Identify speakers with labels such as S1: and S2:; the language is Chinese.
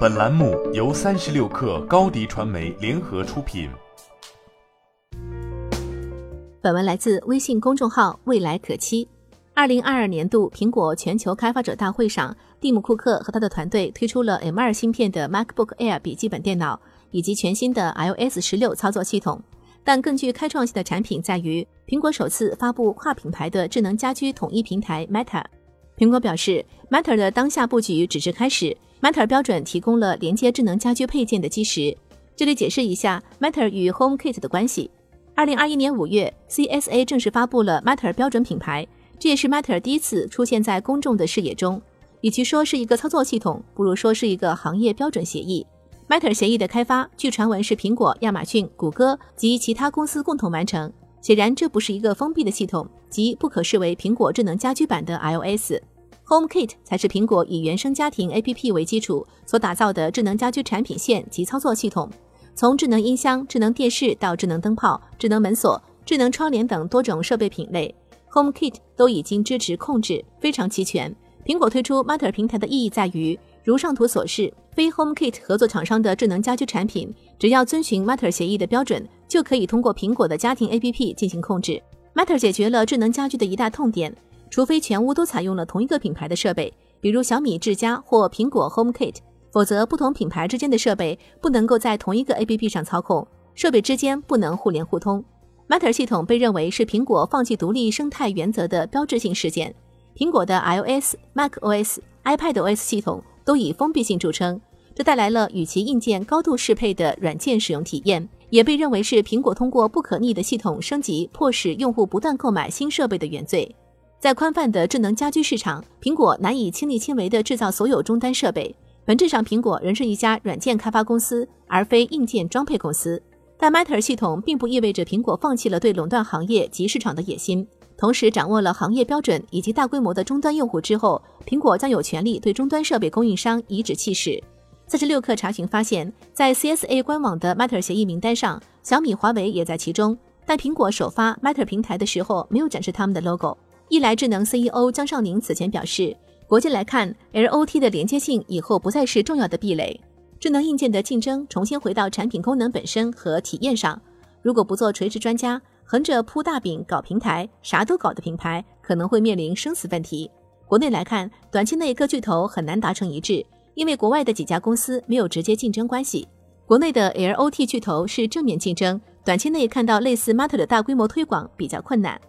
S1: 本栏目由三十六氪高低传媒联合出品。
S2: 本文来自微信公众号“未来可期”。二零二二年度苹果全球开发者大会上，蒂姆·库克和他的团队推出了 M2 芯片的 MacBook Air 笔记本电脑，以及全新的 iOS 十六操作系统。但更具开创性的产品在于，苹果首次发布跨品牌的智能家居统一平台 Meta。苹果表示，Matter 的当下布局只是开始。Matter 标准提供了连接智能家居配件的基石。这里解释一下 Matter 与 HomeKit 的关系。二零二一年五月，CSA 正式发布了 Matter 标准品牌，这也是 Matter 第一次出现在公众的视野中。与其说是一个操作系统，不如说是一个行业标准协议。Matter 协议的开发，据传闻是苹果、亚马逊、谷歌及其他公司共同完成。显然，这不是一个封闭的系统，即不可视为苹果智能家居版的 iOS。HomeKit 才是苹果以原生家庭 APP 为基础所打造的智能家居产品线及操作系统。从智能音箱、智能电视到智能灯泡、智能门锁、智能窗帘等多种设备品类，HomeKit 都已经支持控制，非常齐全。苹果推出 Matter 平台的意义在于，如上图所示，非 HomeKit 合作厂商的智能家居产品，只要遵循 Matter 协议的标准，就可以通过苹果的家庭 APP 进行控制。Matter 解决了智能家居的一大痛点。除非全屋都采用了同一个品牌的设备，比如小米智家或苹果 HomeKit，否则不同品牌之间的设备不能够在同一个 APP 上操控，设备之间不能互联互通。Matter 系统被认为是苹果放弃独立生态原则的标志性事件。苹果的 iOS、macOS、iPadOS 系统都以封闭性著称，这带来了与其硬件高度适配的软件使用体验，也被认为是苹果通过不可逆的系统升级，迫使用户不断购买新设备的原罪。在宽泛的智能家居市场，苹果难以亲力亲为地制造所有终端设备。本质上，苹果仍是一家软件开发公司，而非硬件装配公司。但 Matter 系统并不意味着苹果放弃了对垄断行业及市场的野心。同时，掌握了行业标准以及大规模的终端用户之后，苹果将有权利对终端设备供应商颐指气使。三十六氪查询发现，在 CSA 官网的 Matter 协议名单上，小米、华为也在其中。但苹果首发 Matter 平台的时候，没有展示他们的 logo。易来智能 CEO 江少宁此前表示，国际来看，LOT 的连接性以后不再是重要的壁垒，智能硬件的竞争重新回到产品功能本身和体验上。如果不做垂直专家，横着铺大饼搞平台，啥都搞的品牌，可能会面临生死问题。国内来看，短期内各巨头很难达成一致，因为国外的几家公司没有直接竞争关系。国内的 LOT 巨头是正面竞争，短期内看到类似 Matter 的大规模推广比较困难。